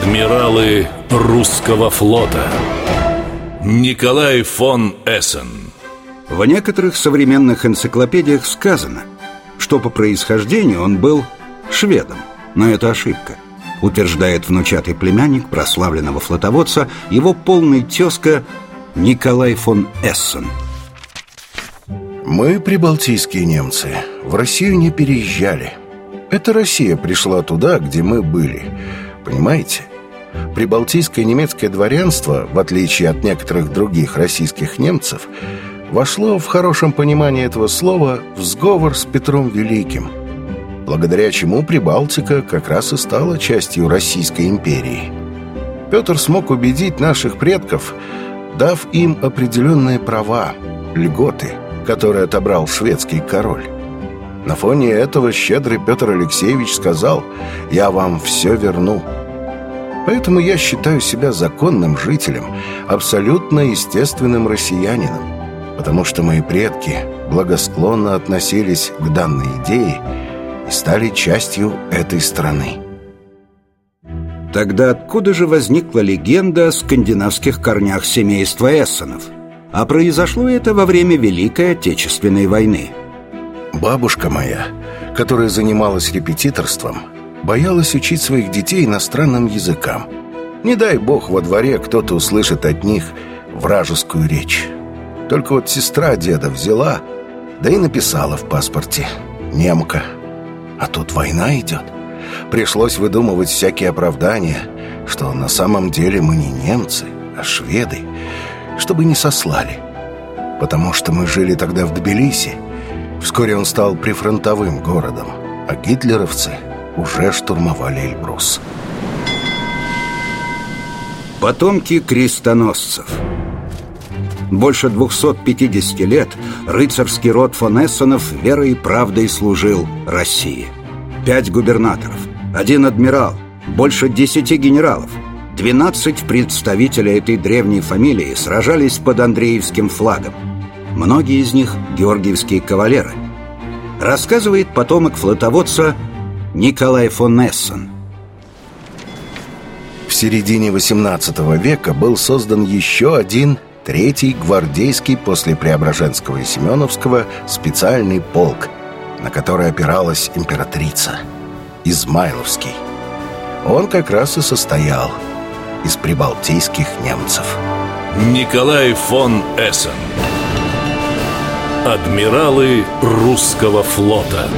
Адмиралы русского флота. Николай фон Эссен. В некоторых современных энциклопедиях сказано, что по происхождению он был шведом, но это ошибка Утверждает внучатый племянник прославленного флотоводца его полный тезка Николай фон Эссен. Мы, прибалтийские немцы, в Россию не переезжали. Это Россия пришла туда, где мы были. Понимаете? Прибалтийское немецкое дворянство, в отличие от некоторых других российских немцев, вошло в хорошем понимании этого слова в сговор с Петром Великим, благодаря чему Прибалтика как раз и стала частью Российской империи. Петр смог убедить наших предков, дав им определенные права, льготы, которые отобрал шведский король. На фоне этого щедрый Петр Алексеевич сказал «Я вам все верну». Поэтому я считаю себя законным жителем, абсолютно естественным россиянином, потому что мои предки благосклонно относились к данной идее и стали частью этой страны. Тогда откуда же возникла легенда о скандинавских корнях семейства Эссенов? А произошло это во время Великой Отечественной войны. Бабушка моя, которая занималась репетиторством, боялась учить своих детей иностранным языкам. Не дай бог во дворе кто-то услышит от них вражескую речь. Только вот сестра деда взяла, да и написала в паспорте «немка». А тут война идет. Пришлось выдумывать всякие оправдания, что на самом деле мы не немцы, а шведы, чтобы не сослали. Потому что мы жили тогда в Тбилиси. Вскоре он стал прифронтовым городом, а гитлеровцы уже штурмовали Эльбрус. Потомки крестоносцев Больше 250 лет рыцарский род фон Эссенов верой и правдой служил России. Пять губернаторов, один адмирал, больше десяти генералов, 12 представителей этой древней фамилии сражались под Андреевским флагом. Многие из них – георгиевские кавалеры. Рассказывает потомок флотоводца Николай фон Эссен. В середине XVIII века был создан еще один, третий гвардейский после Преображенского и Семеновского специальный полк, на который опиралась императрица – Измайловский. Он как раз и состоял из прибалтийских немцев. Николай фон Эссен Адмиралы русского флота